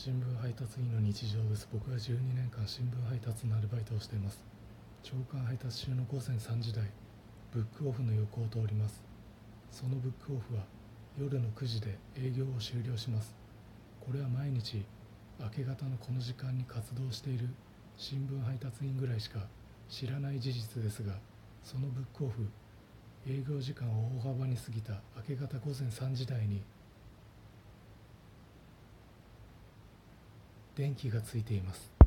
新聞配達員の日常です。僕は12年間新聞配達のアルバイトをしています。朝刊配達中の午前3時台ブックオフの横を通ります。そのブックオフは夜の9時で営業を終了します。これは毎日明け方のこの時間に活動している新聞配達員ぐらいしか知らない事実ですがそのブックオフ営業時間を大幅に過ぎた明け方午前3時台に電気がついています。